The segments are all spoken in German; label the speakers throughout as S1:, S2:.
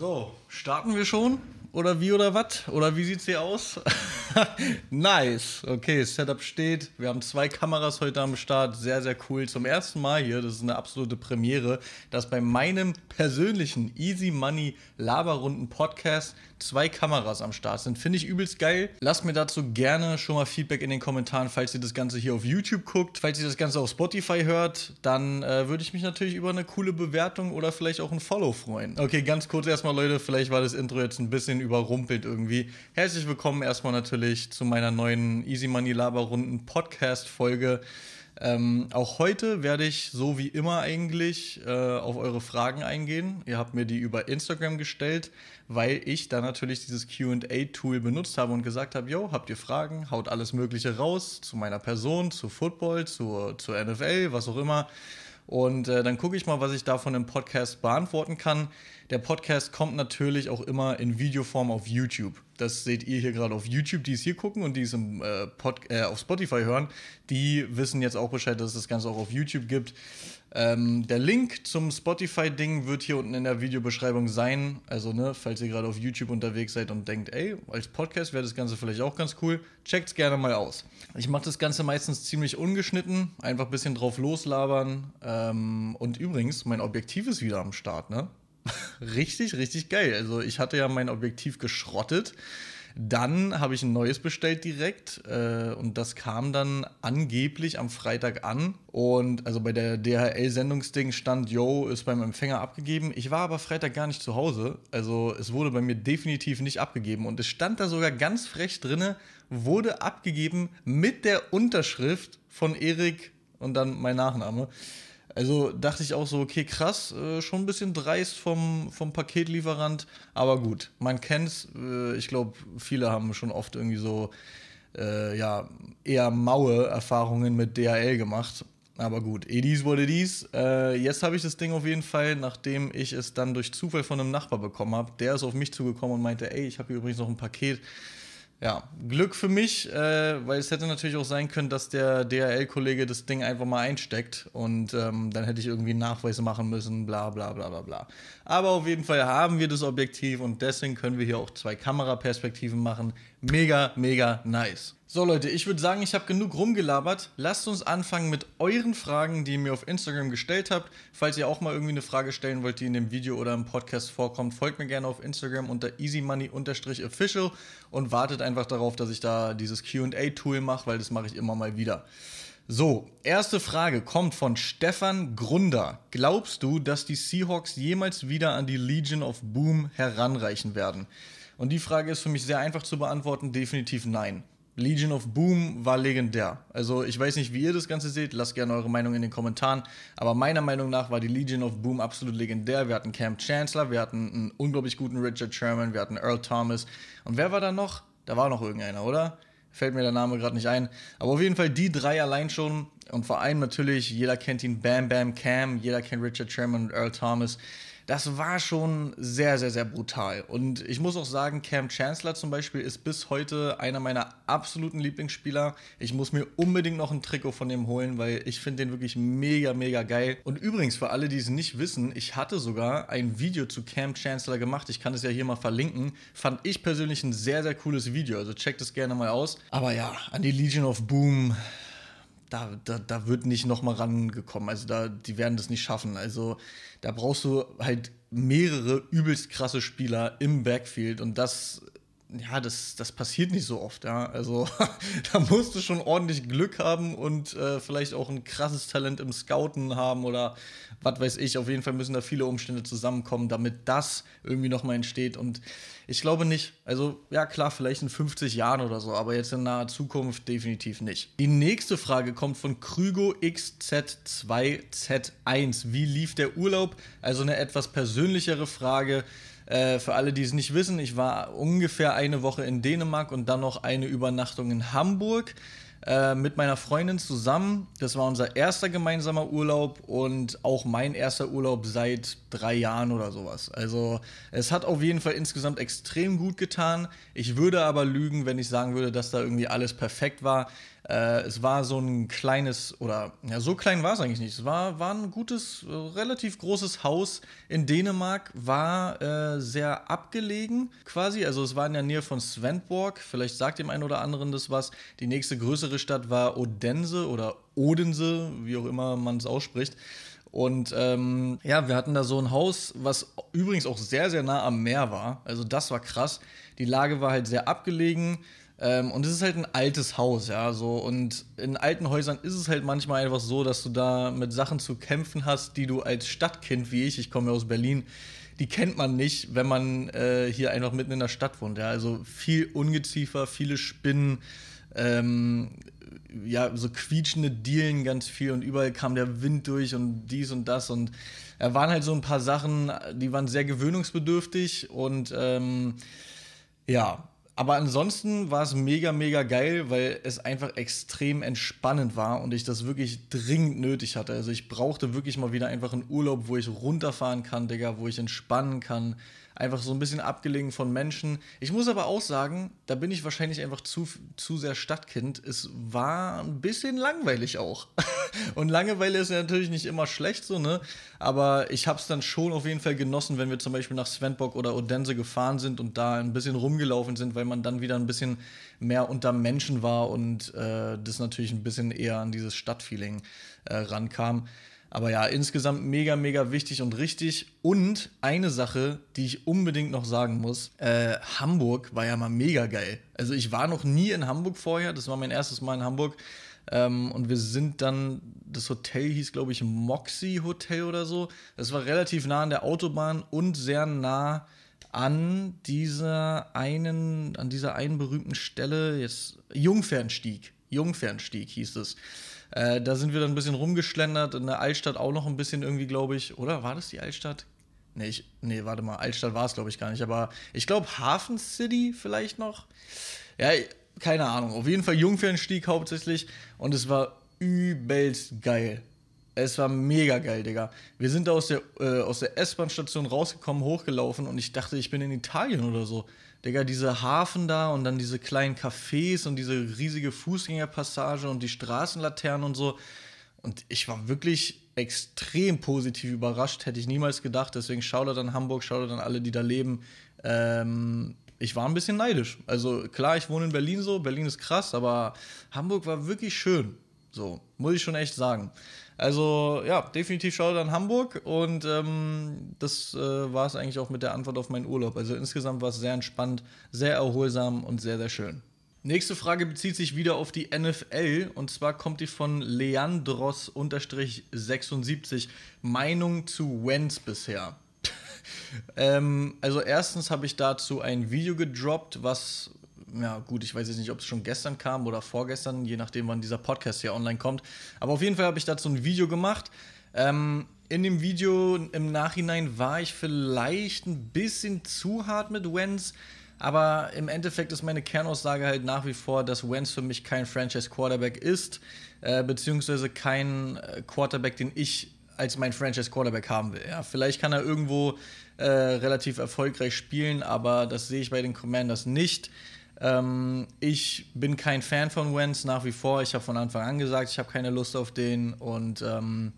S1: So, starten wir schon? Oder wie oder was? Oder wie sieht's hier aus? nice. Okay, Setup steht. Wir haben zwei Kameras heute am Start. Sehr, sehr cool. Zum ersten Mal hier, das ist eine absolute Premiere, dass bei meinem persönlichen Easy Money Laberrunden Podcast zwei Kameras am Start sind. Finde ich übelst geil. Lasst mir dazu gerne schon mal Feedback in den Kommentaren, falls ihr das Ganze hier auf YouTube guckt. Falls ihr das Ganze auf Spotify hört, dann äh, würde ich mich natürlich über eine coole Bewertung oder vielleicht auch ein Follow freuen. Okay, ganz kurz erstmal, Leute. Vielleicht war das Intro jetzt ein bisschen überrumpelt irgendwie. Herzlich willkommen erstmal natürlich zu meiner neuen Easy Money Laberrunden Podcast Folge. Ähm, auch heute werde ich, so wie immer eigentlich, äh, auf eure Fragen eingehen. Ihr habt mir die über Instagram gestellt, weil ich da natürlich dieses QA-Tool benutzt habe und gesagt habe, yo, habt ihr Fragen? Haut alles Mögliche raus zu meiner Person, zu Football, zur, zur NFL, was auch immer. Und äh, dann gucke ich mal, was ich davon im Podcast beantworten kann. Der Podcast kommt natürlich auch immer in Videoform auf YouTube. Das seht ihr hier gerade auf YouTube, die es hier gucken und die es im, äh, Pod, äh, auf Spotify hören. Die wissen jetzt auch Bescheid, dass es das Ganze auch auf YouTube gibt. Ähm, der Link zum Spotify-Ding wird hier unten in der Videobeschreibung sein. Also, ne, falls ihr gerade auf YouTube unterwegs seid und denkt, ey, als Podcast wäre das Ganze vielleicht auch ganz cool, checkt's gerne mal aus. Ich mache das Ganze meistens ziemlich ungeschnitten, einfach ein bisschen drauf loslabern. Ähm, und übrigens, mein Objektiv ist wieder am Start, ne? richtig, richtig geil. Also ich hatte ja mein Objektiv geschrottet. Dann habe ich ein neues bestellt direkt äh, und das kam dann angeblich am Freitag an. Und also bei der DHL-Sendungsding stand, yo, ist beim Empfänger abgegeben. Ich war aber Freitag gar nicht zu Hause. Also es wurde bei mir definitiv nicht abgegeben. Und es stand da sogar ganz frech drinne, wurde abgegeben mit der Unterschrift von Erik und dann mein Nachname. Also dachte ich auch so, okay, krass, äh, schon ein bisschen dreist vom, vom Paketlieferant, aber gut, man kennt's. Äh, ich glaube, viele haben schon oft irgendwie so, äh, ja, eher maue Erfahrungen mit DHL gemacht. Aber gut, Edis wurde dies. Äh, jetzt habe ich das Ding auf jeden Fall, nachdem ich es dann durch Zufall von einem Nachbar bekommen habe. Der ist auf mich zugekommen und meinte, ey, ich habe hier übrigens noch ein Paket ja, Glück für mich, äh, weil es hätte natürlich auch sein können, dass der DHL-Kollege das Ding einfach mal einsteckt und ähm, dann hätte ich irgendwie Nachweise machen müssen, bla bla bla bla bla. Aber auf jeden Fall haben wir das Objektiv und deswegen können wir hier auch zwei Kameraperspektiven machen. Mega, mega nice. So Leute, ich würde sagen, ich habe genug rumgelabert. Lasst uns anfangen mit euren Fragen, die ihr mir auf Instagram gestellt habt. Falls ihr auch mal irgendwie eine Frage stellen wollt, die in dem Video oder im Podcast vorkommt, folgt mir gerne auf Instagram unter easymoney-official und wartet einfach darauf, dass ich da dieses Q&A-Tool mache, weil das mache ich immer mal wieder. So, erste Frage kommt von Stefan Grunder. Glaubst du, dass die Seahawks jemals wieder an die Legion of Boom heranreichen werden? Und die Frage ist für mich sehr einfach zu beantworten, definitiv nein. Legion of Boom war legendär. Also ich weiß nicht, wie ihr das Ganze seht, lasst gerne eure Meinung in den Kommentaren. Aber meiner Meinung nach war die Legion of Boom absolut legendär. Wir hatten Camp Chancellor, wir hatten einen unglaublich guten Richard Sherman, wir hatten Earl Thomas. Und wer war da noch? Da war noch irgendeiner, oder? Fällt mir der Name gerade nicht ein. Aber auf jeden Fall die drei allein schon. Und vor allem natürlich, jeder kennt ihn, Bam Bam Cam, jeder kennt Richard Sherman und Earl Thomas das war schon sehr, sehr, sehr brutal. Und ich muss auch sagen, Cam Chancellor zum Beispiel ist bis heute einer meiner absoluten Lieblingsspieler. Ich muss mir unbedingt noch ein Trikot von dem holen, weil ich finde den wirklich mega, mega geil. Und übrigens, für alle, die es nicht wissen, ich hatte sogar ein Video zu Cam Chancellor gemacht. Ich kann es ja hier mal verlinken. Fand ich persönlich ein sehr, sehr cooles Video. Also checkt es gerne mal aus. Aber ja, an die Legion of Boom da, da, da wird nicht nochmal rangekommen. Also da, die werden das nicht schaffen. Also da brauchst du halt mehrere übelst krasse Spieler im Backfield und das ja, das, das passiert nicht so oft, ja. Also da musst du schon ordentlich Glück haben und äh, vielleicht auch ein krasses Talent im Scouten haben oder was weiß ich. Auf jeden Fall müssen da viele Umstände zusammenkommen, damit das irgendwie nochmal entsteht. Und ich glaube nicht. Also, ja, klar, vielleicht in 50 Jahren oder so, aber jetzt in naher Zukunft definitiv nicht. Die nächste Frage kommt von Krügo XZ2Z1. Wie lief der Urlaub? Also eine etwas persönlichere Frage. Äh, für alle, die es nicht wissen, ich war ungefähr eine Woche in Dänemark und dann noch eine Übernachtung in Hamburg äh, mit meiner Freundin zusammen. Das war unser erster gemeinsamer Urlaub und auch mein erster Urlaub seit drei Jahren oder sowas. Also es hat auf jeden Fall insgesamt extrem gut getan. Ich würde aber lügen, wenn ich sagen würde, dass da irgendwie alles perfekt war. Äh, es war so ein kleines, oder ja, so klein war es eigentlich nicht. Es war, war ein gutes, äh, relativ großes Haus in Dänemark, war äh, sehr abgelegen quasi. Also es war in der Nähe von Svendborg. Vielleicht sagt dem einen oder anderen das was. Die nächste größere Stadt war Odense oder Odense, wie auch immer man es ausspricht. Und ähm, ja, wir hatten da so ein Haus, was übrigens auch sehr, sehr nah am Meer war. Also das war krass. Die Lage war halt sehr abgelegen. Ähm, und es ist halt ein altes Haus, ja, so. Und in alten Häusern ist es halt manchmal einfach so, dass du da mit Sachen zu kämpfen hast, die du als Stadtkind wie ich, ich komme ja aus Berlin, die kennt man nicht, wenn man äh, hier einfach mitten in der Stadt wohnt, ja. Also viel Ungeziefer, viele Spinnen, ähm, ja, so quietschende Dielen ganz viel und überall kam der Wind durch und dies und das und da waren halt so ein paar Sachen, die waren sehr gewöhnungsbedürftig und ähm, ja, aber ansonsten war es mega, mega geil, weil es einfach extrem entspannend war und ich das wirklich dringend nötig hatte. Also ich brauchte wirklich mal wieder einfach einen Urlaub, wo ich runterfahren kann, Digga, wo ich entspannen kann, einfach so ein bisschen abgelegen von Menschen. Ich muss aber auch sagen, da bin ich wahrscheinlich einfach zu, zu sehr Stadtkind. Es war ein bisschen langweilig auch. Und Langeweile ist ja natürlich nicht immer schlecht so, ne? Aber ich habe es dann schon auf jeden Fall genossen, wenn wir zum Beispiel nach Svendborg oder Odense gefahren sind und da ein bisschen rumgelaufen sind, weil man dann wieder ein bisschen mehr unter Menschen war und äh, das natürlich ein bisschen eher an dieses Stadtfeeling äh, rankam. Aber ja, insgesamt mega, mega wichtig und richtig. Und eine Sache, die ich unbedingt noch sagen muss: äh, Hamburg war ja mal mega geil. Also, ich war noch nie in Hamburg vorher. Das war mein erstes Mal in Hamburg. Ähm, und wir sind dann, das Hotel hieß, glaube ich, Moxie Hotel oder so. Das war relativ nah an der Autobahn und sehr nah an dieser einen, an dieser einen berühmten Stelle, jetzt Jungfernstieg. Jungfernstieg hieß es. Äh, da sind wir dann ein bisschen rumgeschlendert, in der Altstadt auch noch ein bisschen irgendwie, glaube ich. Oder war das die Altstadt? Nee, ich, nee, warte mal, Altstadt war es, glaube ich, gar nicht. Aber ich glaube, Hafen City vielleicht noch. Ja, keine Ahnung. Auf jeden Fall Jungfernstieg hauptsächlich. Und es war übelst geil. Es war mega geil, Digga. Wir sind da aus der, äh, aus der S-Bahn-Station rausgekommen, hochgelaufen und ich dachte, ich bin in Italien oder so. Digga, diese Hafen da und dann diese kleinen Cafés und diese riesige Fußgängerpassage und die Straßenlaternen und so. Und ich war wirklich extrem positiv überrascht, hätte ich niemals gedacht. Deswegen Shoutout an Hamburg, Shoutout an alle, die da leben. Ähm, ich war ein bisschen neidisch. Also klar, ich wohne in Berlin so, Berlin ist krass, aber Hamburg war wirklich schön. So, muss ich schon echt sagen. Also ja, definitiv Shoutout an Hamburg und ähm, das äh, war es eigentlich auch mit der Antwort auf meinen Urlaub. Also insgesamt war es sehr entspannt, sehr erholsam und sehr, sehr schön. Nächste Frage bezieht sich wieder auf die NFL und zwar kommt die von Leandros-76. Meinung zu Wentz bisher. ähm, also erstens habe ich dazu ein Video gedroppt, was ja gut, ich weiß jetzt nicht, ob es schon gestern kam oder vorgestern, je nachdem, wann dieser Podcast hier online kommt. Aber auf jeden Fall habe ich dazu ein Video gemacht. Ähm, in dem Video im Nachhinein war ich vielleicht ein bisschen zu hart mit Wenz, aber im Endeffekt ist meine Kernaussage halt nach wie vor, dass Wenz für mich kein Franchise-Quarterback ist, äh, beziehungsweise kein äh, Quarterback, den ich als mein Franchise-Quarterback haben will. Ja, vielleicht kann er irgendwo äh, relativ erfolgreich spielen, aber das sehe ich bei den Commanders nicht. Ähm, ich bin kein Fan von Wentz nach wie vor. Ich habe von Anfang an gesagt, ich habe keine Lust auf den. Und ähm,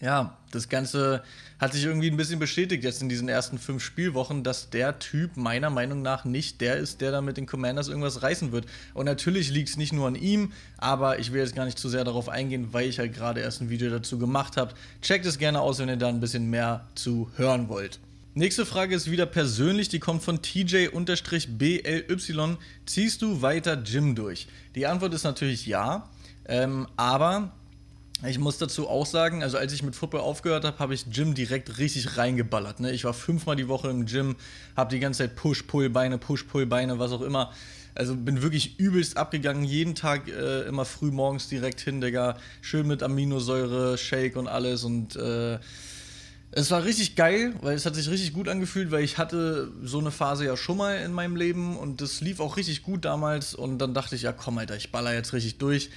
S1: ja, das Ganze hat sich irgendwie ein bisschen bestätigt jetzt in diesen ersten fünf Spielwochen, dass der Typ meiner Meinung nach nicht der ist, der da mit den Commanders irgendwas reißen wird. Und natürlich liegt es nicht nur an ihm, aber ich will jetzt gar nicht zu sehr darauf eingehen, weil ich halt gerade erst ein Video dazu gemacht habe. Checkt es gerne aus, wenn ihr da ein bisschen mehr zu hören wollt. Nächste Frage ist wieder persönlich, die kommt von TJ-BLY. Ziehst du weiter Gym durch? Die Antwort ist natürlich ja, ähm, aber ich muss dazu auch sagen, also als ich mit Football aufgehört habe, habe ich Gym direkt richtig reingeballert. Ne? Ich war fünfmal die Woche im Gym, habe die ganze Zeit Push-Pull-Beine, Push-Pull-Beine, was auch immer. Also bin wirklich übelst abgegangen, jeden Tag äh, immer früh morgens direkt hin, Digga. Schön mit Aminosäure, Shake und alles und äh, es war richtig geil, weil es hat sich richtig gut angefühlt, weil ich hatte so eine Phase ja schon mal in meinem Leben und das lief auch richtig gut damals und dann dachte ich, ja komm Alter, ich baller jetzt richtig durch.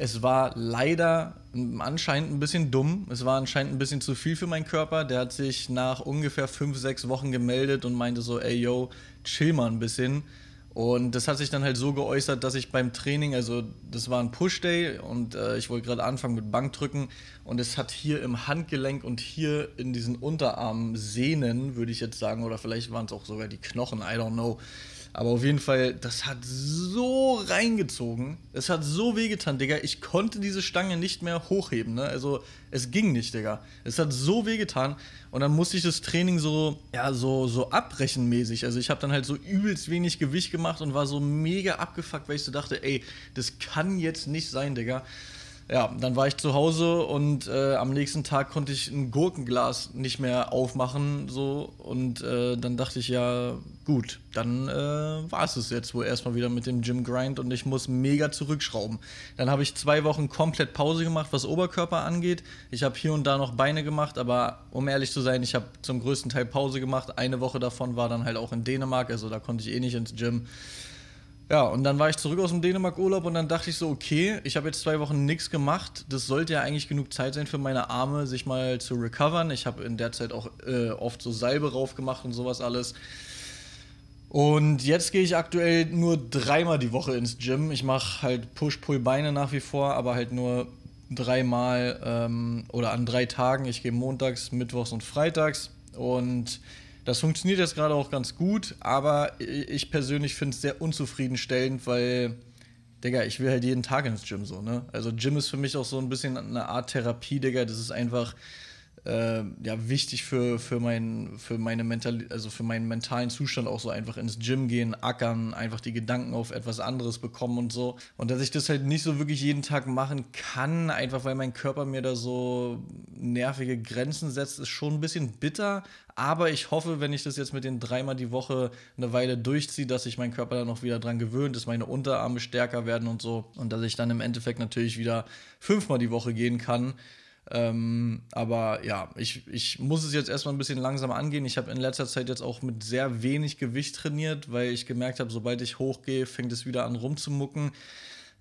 S1: Es war leider anscheinend ein bisschen dumm. Es war anscheinend ein bisschen zu viel für meinen Körper. Der hat sich nach ungefähr fünf, sechs Wochen gemeldet und meinte so, ey yo, chill mal ein bisschen. Und das hat sich dann halt so geäußert, dass ich beim Training, also das war ein Push-Day und äh, ich wollte gerade anfangen mit Bankdrücken und es hat hier im Handgelenk und hier in diesen Unterarmen Sehnen, würde ich jetzt sagen, oder vielleicht waren es auch sogar die Knochen, I don't know aber auf jeden Fall, das hat so reingezogen. Es hat so wehgetan, Digga. Ich konnte diese Stange nicht mehr hochheben, ne? Also, es ging nicht, Digga. Es hat so wehgetan. Und dann musste ich das Training so, ja, so, so abbrechenmäßig. Also, ich habe dann halt so übelst wenig Gewicht gemacht und war so mega abgefuckt, weil ich so dachte, ey, das kann jetzt nicht sein, Digga ja, dann war ich zu Hause und äh, am nächsten Tag konnte ich ein Gurkenglas nicht mehr aufmachen. So, und äh, dann dachte ich, ja, gut, dann äh, war es es jetzt wohl erstmal wieder mit dem Gym Grind und ich muss mega zurückschrauben. Dann habe ich zwei Wochen komplett Pause gemacht, was Oberkörper angeht. Ich habe hier und da noch Beine gemacht, aber um ehrlich zu sein, ich habe zum größten Teil Pause gemacht. Eine Woche davon war dann halt auch in Dänemark, also da konnte ich eh nicht ins Gym. Ja, und dann war ich zurück aus dem Dänemark-Urlaub und dann dachte ich so, okay, ich habe jetzt zwei Wochen nichts gemacht. Das sollte ja eigentlich genug Zeit sein für meine Arme, sich mal zu recovern. Ich habe in der Zeit auch äh, oft so Salbe rauf gemacht und sowas alles. Und jetzt gehe ich aktuell nur dreimal die Woche ins Gym. Ich mache halt Push-Pull-Beine nach wie vor, aber halt nur dreimal ähm, oder an drei Tagen. Ich gehe montags, mittwochs und freitags. Und das funktioniert jetzt gerade auch ganz gut, aber ich persönlich finde es sehr unzufriedenstellend, weil, Digga, ich will halt jeden Tag ins Gym so, ne? Also Gym ist für mich auch so ein bisschen eine Art Therapie, Digga. Das ist einfach äh, ja, wichtig für, für, mein, für, meine Mental also für meinen mentalen Zustand auch so einfach ins Gym gehen, ackern, einfach die Gedanken auf etwas anderes bekommen und so. Und dass ich das halt nicht so wirklich jeden Tag machen kann, einfach weil mein Körper mir da so nervige Grenzen setzt, ist schon ein bisschen bitter. Aber ich hoffe, wenn ich das jetzt mit den dreimal die Woche eine Weile durchziehe, dass sich mein Körper dann noch wieder dran gewöhnt, dass meine Unterarme stärker werden und so. Und dass ich dann im Endeffekt natürlich wieder fünfmal die Woche gehen kann. Ähm, aber ja, ich, ich muss es jetzt erstmal ein bisschen langsam angehen. Ich habe in letzter Zeit jetzt auch mit sehr wenig Gewicht trainiert, weil ich gemerkt habe, sobald ich hochgehe, fängt es wieder an rumzumucken.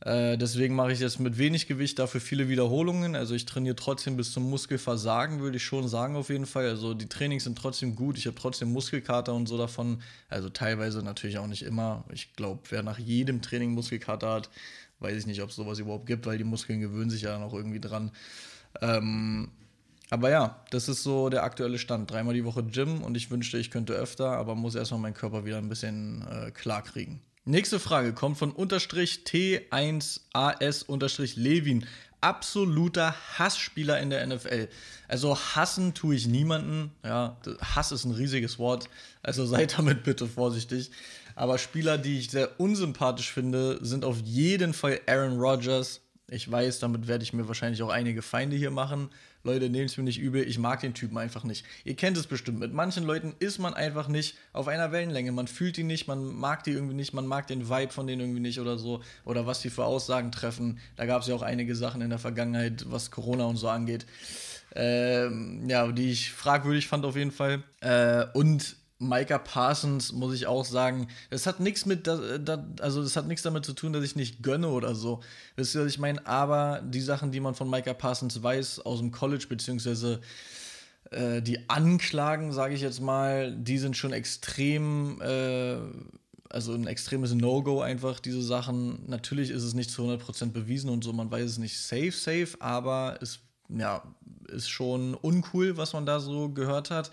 S1: Äh, deswegen mache ich jetzt mit wenig Gewicht dafür viele Wiederholungen. Also ich trainiere trotzdem bis zum Muskelversagen, würde ich schon sagen auf jeden Fall. Also die Trainings sind trotzdem gut. Ich habe trotzdem Muskelkater und so davon. Also teilweise natürlich auch nicht immer. Ich glaube, wer nach jedem Training Muskelkater hat, weiß ich nicht, ob es sowas überhaupt gibt, weil die Muskeln gewöhnen sich ja dann auch irgendwie dran. Ähm, aber ja, das ist so der aktuelle Stand. Dreimal die Woche Gym und ich wünschte, ich könnte öfter, aber muss erstmal meinen Körper wieder ein bisschen äh, klar kriegen. Nächste Frage kommt von unterstrich T1AS unterstrich Levin. Absoluter Hassspieler in der NFL. Also hassen tue ich niemanden. Ja, Hass ist ein riesiges Wort. Also seid damit bitte vorsichtig. Aber Spieler, die ich sehr unsympathisch finde, sind auf jeden Fall Aaron Rodgers, ich weiß, damit werde ich mir wahrscheinlich auch einige Feinde hier machen. Leute, nehmt es mir nicht übel, ich mag den Typen einfach nicht. Ihr kennt es bestimmt. Mit manchen Leuten ist man einfach nicht auf einer Wellenlänge. Man fühlt die nicht, man mag die irgendwie nicht, man mag den Vibe von denen irgendwie nicht oder so. Oder was die für Aussagen treffen. Da gab es ja auch einige Sachen in der Vergangenheit, was Corona und so angeht. Ähm, ja, die ich fragwürdig fand auf jeden Fall. Äh, und Micah Parsons, muss ich auch sagen, es hat nichts mit, also es hat nichts damit zu tun, dass ich nicht gönne oder so. Wisst ihr, was ich meine? Aber die Sachen, die man von Micah Parsons weiß aus dem College, beziehungsweise äh, die Anklagen, sage ich jetzt mal, die sind schon extrem, äh, also ein extremes No-Go einfach, diese Sachen. Natürlich ist es nicht zu 100% bewiesen und so, man weiß es nicht safe, safe, aber es ja, ist schon uncool, was man da so gehört hat.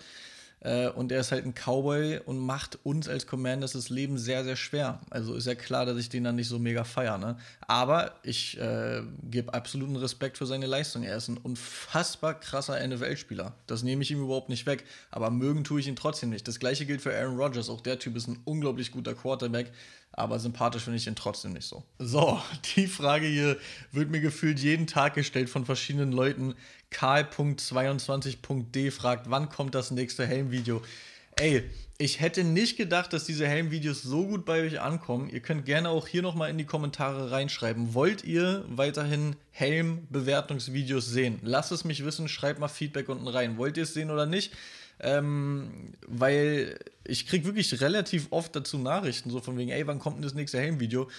S1: Äh, und er ist halt ein Cowboy und macht uns als Commanders das Leben sehr, sehr schwer. Also ist ja klar, dass ich den dann nicht so mega feiere. Ne? Aber ich äh, gebe absoluten Respekt für seine Leistung. Er ist ein unfassbar krasser NFL-Spieler. Das nehme ich ihm überhaupt nicht weg. Aber mögen tue ich ihn trotzdem nicht. Das gleiche gilt für Aaron Rodgers. Auch der Typ ist ein unglaublich guter Quarterback aber sympathisch finde ich ihn trotzdem nicht so. So, die Frage hier wird mir gefühlt jeden Tag gestellt von verschiedenen Leuten. Karl.22.d fragt, wann kommt das nächste Helm-Video? Ey, ich hätte nicht gedacht, dass diese Helm-Videos so gut bei euch ankommen. Ihr könnt gerne auch hier nochmal in die Kommentare reinschreiben. Wollt ihr weiterhin Helm-Bewertungsvideos sehen? Lasst es mich wissen, schreibt mal Feedback unten rein. Wollt ihr es sehen oder nicht? Ähm, weil ich kriege wirklich relativ oft dazu Nachrichten, so von wegen, ey, wann kommt denn das nächste Helm-Video?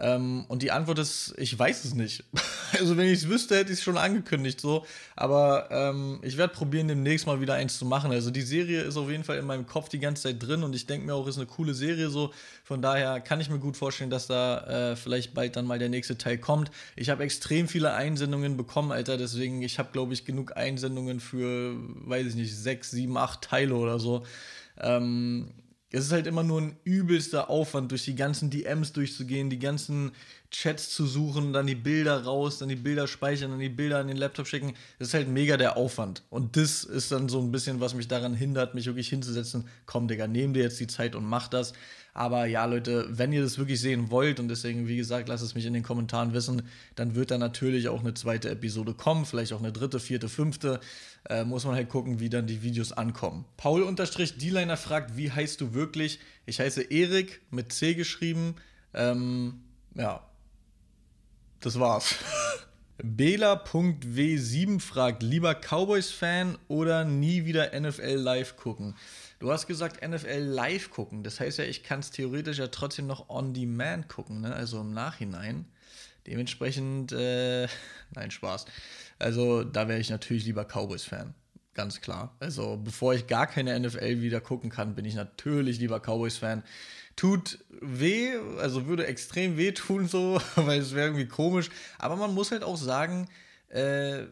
S1: Ähm, und die Antwort ist, ich weiß es nicht. also wenn ich es wüsste, hätte ich es schon angekündigt so. Aber ähm, ich werde probieren, demnächst mal wieder eins zu machen. Also die Serie ist auf jeden Fall in meinem Kopf die ganze Zeit drin und ich denke mir auch, ist eine coole Serie so. Von daher kann ich mir gut vorstellen, dass da äh, vielleicht bald dann mal der nächste Teil kommt. Ich habe extrem viele Einsendungen bekommen, Alter. Deswegen, ich habe, glaube ich, genug Einsendungen für, weiß ich nicht, sechs, sieben, acht Teile oder so. Ähm, es ist halt immer nur ein übelster Aufwand, durch die ganzen DMs durchzugehen, die ganzen Chats zu suchen, dann die Bilder raus, dann die Bilder speichern, dann die Bilder an den Laptop schicken. Das ist halt mega der Aufwand. Und das ist dann so ein bisschen, was mich daran hindert, mich wirklich hinzusetzen. Komm, Digga, nehm dir jetzt die Zeit und mach das. Aber ja, Leute, wenn ihr das wirklich sehen wollt und deswegen, wie gesagt, lasst es mich in den Kommentaren wissen, dann wird da natürlich auch eine zweite Episode kommen, vielleicht auch eine dritte, vierte, fünfte. Äh, muss man halt gucken, wie dann die Videos ankommen. Paul-D-Liner fragt, wie heißt du wirklich? Ich heiße Erik mit C geschrieben. Ähm, ja, das war's. Bela.w7 fragt, lieber Cowboys-Fan oder nie wieder NFL live gucken? Du hast gesagt, NFL live gucken. Das heißt ja, ich kann es theoretisch ja trotzdem noch on demand gucken, ne? also im Nachhinein. Dementsprechend, äh, nein, Spaß. Also da wäre ich natürlich lieber Cowboys-Fan. Ganz klar. Also bevor ich gar keine NFL wieder gucken kann, bin ich natürlich lieber Cowboys-Fan. Tut weh, also würde extrem weh tun, so, weil es wäre irgendwie komisch. Aber man muss halt auch sagen, äh,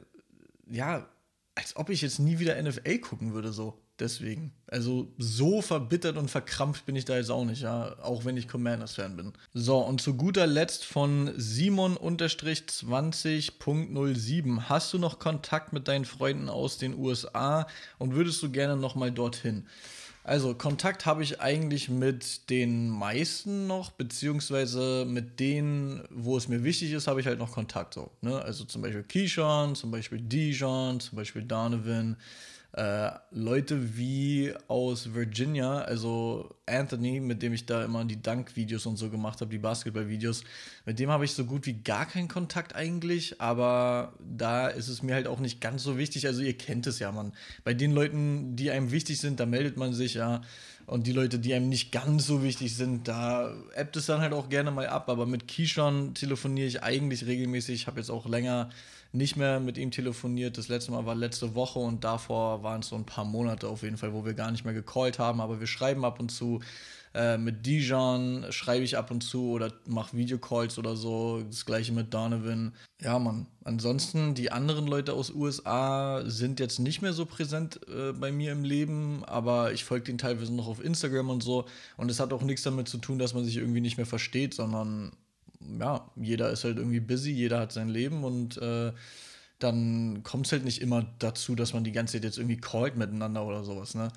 S1: ja, als ob ich jetzt nie wieder NFL gucken würde, so. Deswegen. Also so verbittert und verkrampft bin ich da jetzt auch nicht, ja. Auch wenn ich Commanders-Fan bin. So, und zu guter Letzt von Simon-20.07. Hast du noch Kontakt mit deinen Freunden aus den USA und würdest du gerne nochmal dorthin? Also, Kontakt habe ich eigentlich mit den meisten noch, beziehungsweise mit denen, wo es mir wichtig ist, habe ich halt noch Kontakt so. Ne? Also zum Beispiel Keyshawn, zum Beispiel Dijon, zum Beispiel Donovan äh, Leute wie aus Virginia, also Anthony, mit dem ich da immer die Dunk-Videos und so gemacht habe, die Basketball-Videos, mit dem habe ich so gut wie gar keinen Kontakt eigentlich, aber da ist es mir halt auch nicht ganz so wichtig. Also ihr kennt es ja, man. Bei den Leuten, die einem wichtig sind, da meldet man sich ja. Und die Leute, die einem nicht ganz so wichtig sind, da ebbt es dann halt auch gerne mal ab. Aber mit Keyshawn telefoniere ich eigentlich regelmäßig. Ich habe jetzt auch länger nicht mehr mit ihm telefoniert. Das letzte Mal war letzte Woche und davor waren es so ein paar Monate auf jeden Fall, wo wir gar nicht mehr gecallt haben, aber wir schreiben ab und zu. Äh, mit Dijon schreibe ich ab und zu oder mache Videocalls oder so. Das gleiche mit Donovan. Ja, Mann. Ansonsten, die anderen Leute aus USA sind jetzt nicht mehr so präsent äh, bei mir im Leben, aber ich folge denen teilweise noch auf Instagram und so. Und es hat auch nichts damit zu tun, dass man sich irgendwie nicht mehr versteht, sondern ja, jeder ist halt irgendwie busy, jeder hat sein Leben und äh, dann kommt es halt nicht immer dazu, dass man die ganze Zeit jetzt irgendwie callt miteinander oder sowas, ne?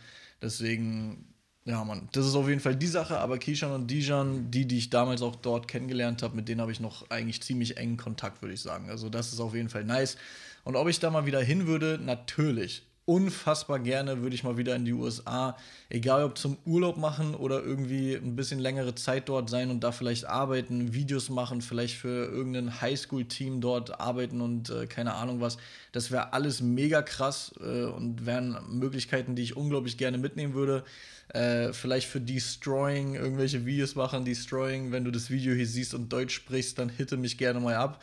S1: Deswegen, ja, man, das ist auf jeden Fall die Sache, aber Kishan und Dijan, die, die ich damals auch dort kennengelernt habe, mit denen habe ich noch eigentlich ziemlich engen Kontakt, würde ich sagen. Also das ist auf jeden Fall nice. Und ob ich da mal wieder hin würde, natürlich unfassbar gerne, würde ich mal wieder in die USA, egal ob zum Urlaub machen oder irgendwie ein bisschen längere Zeit dort sein und da vielleicht arbeiten, Videos machen, vielleicht für irgendein Highschool-Team dort arbeiten und äh, keine Ahnung was. Das wäre alles mega krass äh, und wären Möglichkeiten, die ich unglaublich gerne mitnehmen würde. Äh, vielleicht für Destroying irgendwelche Videos machen, Destroying, wenn du das Video hier siehst und Deutsch sprichst, dann hitte mich gerne mal ab.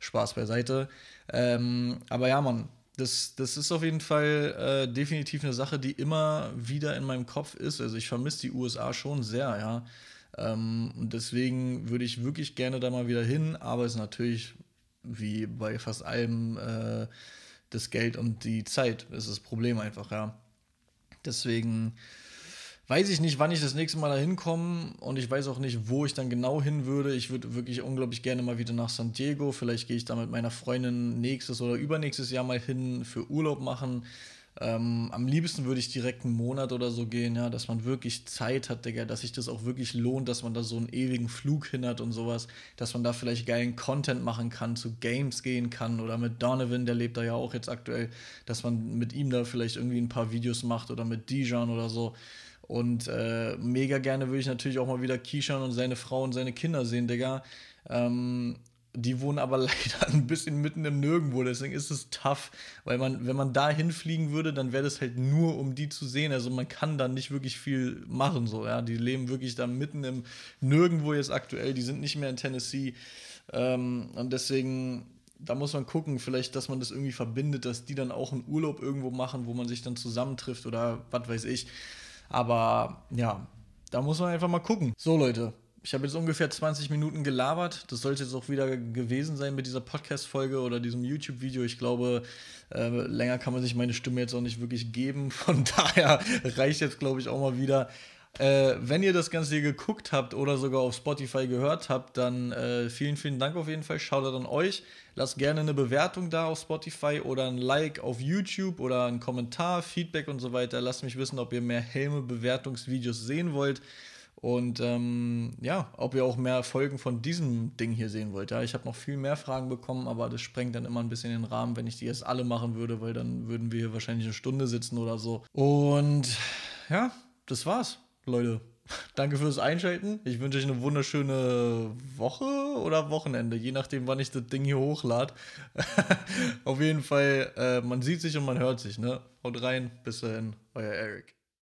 S1: Spaß beiseite. Ähm, aber ja, Mann, das, das ist auf jeden Fall äh, definitiv eine Sache, die immer wieder in meinem Kopf ist. Also ich vermisse die USA schon sehr, ja. Ähm, und deswegen würde ich wirklich gerne da mal wieder hin, aber es ist natürlich, wie bei fast allem, äh, das Geld und die Zeit ist das Problem einfach, ja. Deswegen weiß ich nicht, wann ich das nächste Mal da hinkomme und ich weiß auch nicht, wo ich dann genau hin würde. Ich würde wirklich unglaublich gerne mal wieder nach San Diego. Vielleicht gehe ich da mit meiner Freundin nächstes oder übernächstes Jahr mal hin für Urlaub machen. Ähm, am liebsten würde ich direkt einen Monat oder so gehen, ja, dass man wirklich Zeit hat, Digga, dass sich das auch wirklich lohnt, dass man da so einen ewigen Flug hin hat und sowas, dass man da vielleicht geilen Content machen kann, zu Games gehen kann oder mit Donovan, der lebt da ja auch jetzt aktuell, dass man mit ihm da vielleicht irgendwie ein paar Videos macht oder mit Dijon oder so. Und äh, mega gerne würde ich natürlich auch mal wieder Kishan und seine Frau und seine Kinder sehen, Digga. Ähm, die wohnen aber leider ein bisschen mitten im Nirgendwo, deswegen ist es tough, weil man, wenn man da hinfliegen würde, dann wäre das halt nur, um die zu sehen. Also man kann da nicht wirklich viel machen, so, ja. Die leben wirklich da mitten im Nirgendwo jetzt aktuell, die sind nicht mehr in Tennessee. Ähm, und deswegen, da muss man gucken, vielleicht, dass man das irgendwie verbindet, dass die dann auch einen Urlaub irgendwo machen, wo man sich dann zusammentrifft oder was weiß ich. Aber ja, da muss man einfach mal gucken. So, Leute, ich habe jetzt ungefähr 20 Minuten gelabert. Das sollte jetzt auch wieder gewesen sein mit dieser Podcast-Folge oder diesem YouTube-Video. Ich glaube, äh, länger kann man sich meine Stimme jetzt auch nicht wirklich geben. Von daher reicht jetzt, glaube ich, auch mal wieder. Äh, wenn ihr das Ganze hier geguckt habt oder sogar auf Spotify gehört habt, dann äh, vielen, vielen Dank auf jeden Fall. Schaut an euch. Lasst gerne eine Bewertung da auf Spotify oder ein Like auf YouTube oder einen Kommentar, Feedback und so weiter. Lasst mich wissen, ob ihr mehr Helme-Bewertungsvideos sehen wollt. Und ähm, ja, ob ihr auch mehr Folgen von diesem Ding hier sehen wollt. Ja, ich habe noch viel mehr Fragen bekommen, aber das sprengt dann immer ein bisschen den Rahmen, wenn ich die jetzt alle machen würde, weil dann würden wir hier wahrscheinlich eine Stunde sitzen oder so. Und ja, das war's, Leute. Danke fürs Einschalten. Ich wünsche euch eine wunderschöne Woche oder Wochenende, je nachdem, wann ich das Ding hier hochlade. Auf jeden Fall, äh, man sieht sich und man hört sich. Ne? Haut rein, bis dahin, euer Eric.